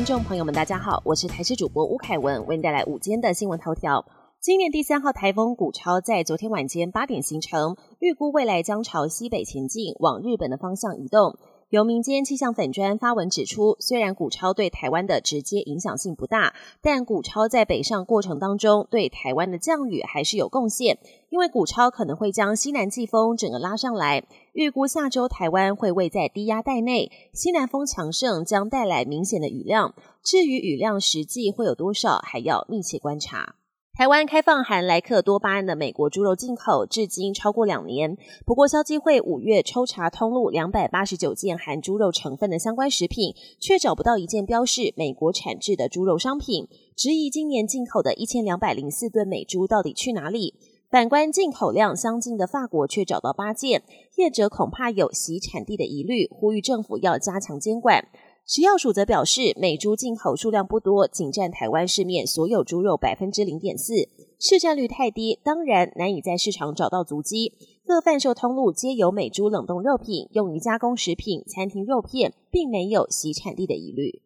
观众朋友们，大家好，我是台视主播吴凯文，为您带来午间的新闻头条。今年第三号台风古超在昨天晚间八点形成，预估未来将朝西北前进，往日本的方向移动。由民间气象粉砖发文指出，虽然古超对台湾的直接影响性不大，但古超在北上过程当中对台湾的降雨还是有贡献，因为古超可能会将西南季风整个拉上来。预估下周台湾会位在低压带内，西南风强盛将带来明显的雨量。至于雨量实际会有多少，还要密切观察。台湾开放含莱克多巴胺的美国猪肉进口，至今超过两年。不过，消基会五月抽查通路两百八十九件含猪肉成分的相关食品，却找不到一件标示美国产制的猪肉商品，质疑今年进口的一千两百零四吨美猪到底去哪里？反观进口量相近的法国，却找到八件，业者恐怕有洗产地的疑虑，呼吁政府要加强监管。食药署则表示，美猪进口数量不多，仅占台湾市面所有猪肉百分之零点四，市占率太低，当然难以在市场找到足迹。各贩售通路皆有美猪冷冻肉品用于加工食品、餐厅肉片，并没有洗产地的疑虑。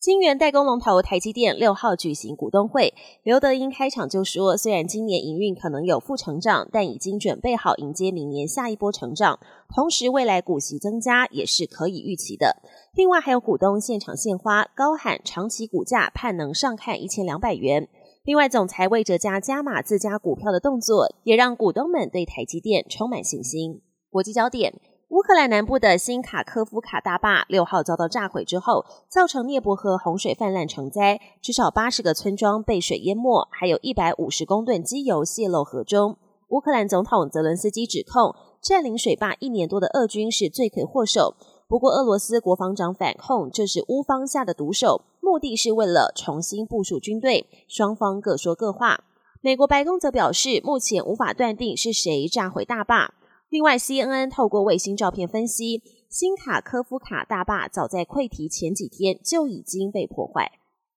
晶圆代工龙头台积电六号举行股东会，刘德英开场就说，虽然今年营运可能有负成长，但已经准备好迎接明年下一波成长。同时，未来股息增加也是可以预期的。另外，还有股东现场献花，高喊长期股价盼能上看一千两百元。另外，总裁魏哲家加码自家股票的动作，也让股东们对台积电充满信心。国际焦点。乌克兰南部的新卡科夫卡大坝六号遭到炸毁之后，造成涅伯河洪水泛滥成灾，至少八十个村庄被水淹没，还有一百五十公吨机油泄漏河中。乌克兰总统泽伦斯基指控占领水坝一年多的俄军是罪魁祸首，不过俄罗斯国防长反控这是乌方下的毒手，目的是为了重新部署军队。双方各说各话。美国白宫则表示，目前无法断定是谁炸毁大坝。另外，CNN 透过卫星照片分析，新卡科夫卡大坝早在溃堤前几天就已经被破坏。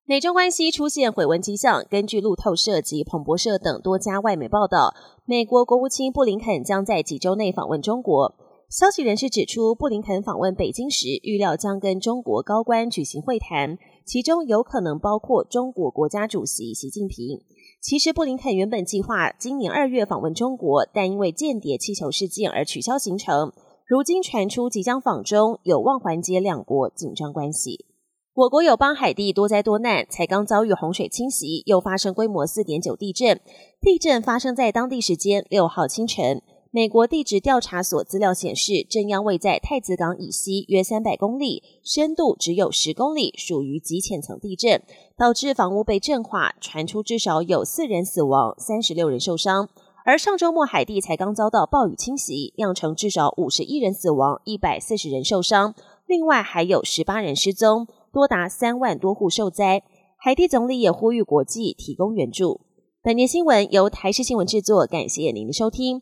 美中关系出现毁文迹象。根据路透社及彭博社等多家外媒报道，美国国务卿布林肯将在几周内访问中国。消息人士指出，布林肯访问北京时，预料将跟中国高官举行会谈，其中有可能包括中国国家主席习近平。其实，布林肯原本计划今年二月访问中国，但因为间谍气球事件而取消行程。如今传出即将访中，有望缓解两国紧张关系。我国友邦海地多灾多难，才刚遭遇洪水侵袭，又发生规模四点九地震。地震发生在当地时间六号清晨。美国地质调查所资料显示，震央位在太子港以西约三百公里，深度只有十公里，属于极浅层地震，导致房屋被震垮，传出至少有四人死亡，三十六人受伤。而上周末海地才刚遭到暴雨侵袭，酿成至少五十一人死亡，一百四十人受伤，另外还有十八人失踪，多达三万多户受灾。海地总理也呼吁国际提供援助。本年新闻由台视新闻制作，感谢您的收听。